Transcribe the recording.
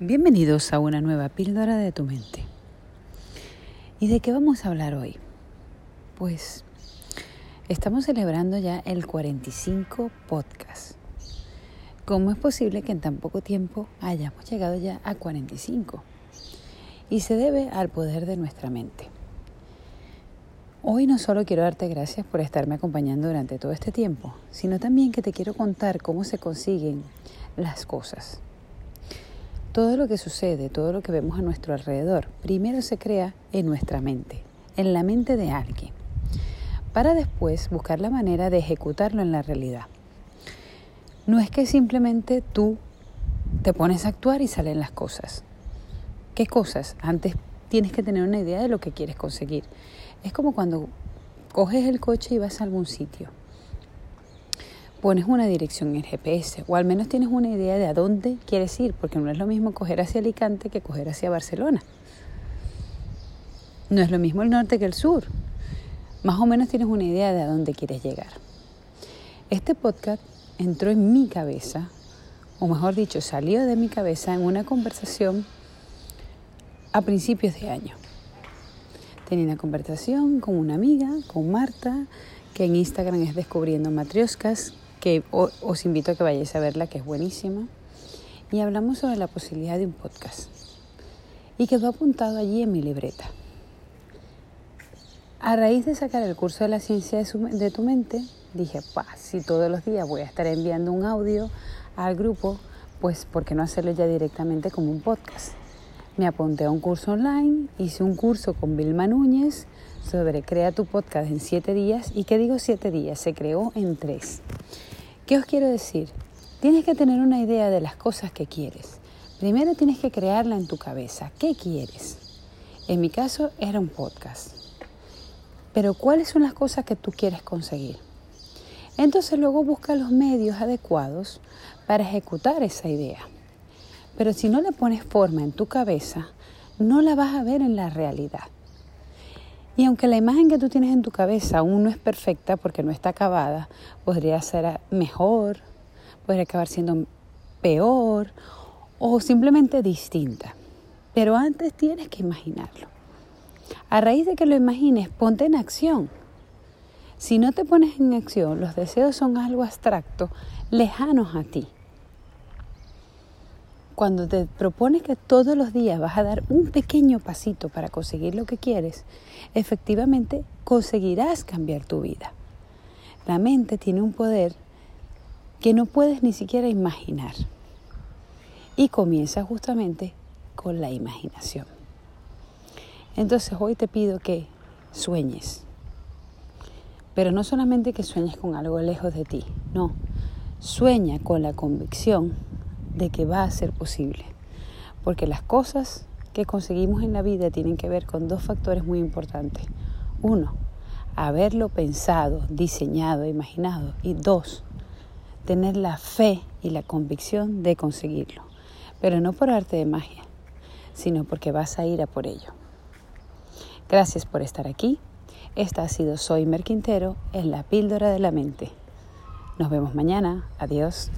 Bienvenidos a una nueva píldora de tu mente. ¿Y de qué vamos a hablar hoy? Pues estamos celebrando ya el 45 podcast. ¿Cómo es posible que en tan poco tiempo hayamos llegado ya a 45? Y se debe al poder de nuestra mente. Hoy no solo quiero darte gracias por estarme acompañando durante todo este tiempo, sino también que te quiero contar cómo se consiguen las cosas todo lo que sucede, todo lo que vemos a nuestro alrededor, primero se crea en nuestra mente, en la mente de alguien, para después buscar la manera de ejecutarlo en la realidad. No es que simplemente tú te pones a actuar y salen las cosas. ¿Qué cosas? Antes tienes que tener una idea de lo que quieres conseguir. Es como cuando coges el coche y vas a algún sitio pones una dirección en GPS o al menos tienes una idea de a dónde quieres ir, porque no es lo mismo coger hacia Alicante que coger hacia Barcelona. No es lo mismo el norte que el sur. Más o menos tienes una idea de a dónde quieres llegar. Este podcast entró en mi cabeza, o mejor dicho, salió de mi cabeza en una conversación a principios de año. Tenía una conversación con una amiga, con Marta, que en Instagram es Descubriendo Matrioscas, que os invito a que vayáis a verla, que es buenísima. Y hablamos sobre la posibilidad de un podcast. Y quedó apuntado allí en mi libreta. A raíz de sacar el curso de la ciencia de, tu mente, dije, si todos los días voy a estar enviando un audio al grupo, pues ¿por qué no hacerlo ya directamente como un podcast? Me apunté a un curso online, hice un curso con Vilma Núñez sobre Crea tu podcast en siete días. ¿Y qué digo siete días? Se creó en tres. ¿Qué os quiero decir? Tienes que tener una idea de las cosas que quieres. Primero tienes que crearla en tu cabeza. ¿Qué quieres? En mi caso era un podcast. Pero ¿cuáles son las cosas que tú quieres conseguir? Entonces luego busca los medios adecuados para ejecutar esa idea. Pero si no le pones forma en tu cabeza, no la vas a ver en la realidad. Y aunque la imagen que tú tienes en tu cabeza aún no es perfecta porque no está acabada, podría ser mejor, podría acabar siendo peor o simplemente distinta. Pero antes tienes que imaginarlo. A raíz de que lo imagines, ponte en acción. Si no te pones en acción, los deseos son algo abstracto, lejanos a ti cuando te propones que todos los días vas a dar un pequeño pasito para conseguir lo que quieres, efectivamente conseguirás cambiar tu vida. La mente tiene un poder que no puedes ni siquiera imaginar. Y comienza justamente con la imaginación. Entonces hoy te pido que sueñes. Pero no solamente que sueñes con algo lejos de ti, no. Sueña con la convicción de que va a ser posible. Porque las cosas que conseguimos en la vida tienen que ver con dos factores muy importantes. Uno, haberlo pensado, diseñado, imaginado. Y dos, tener la fe y la convicción de conseguirlo. Pero no por arte de magia, sino porque vas a ir a por ello. Gracias por estar aquí. Esta ha sido Soy Merquintero en la píldora de la mente. Nos vemos mañana. Adiós.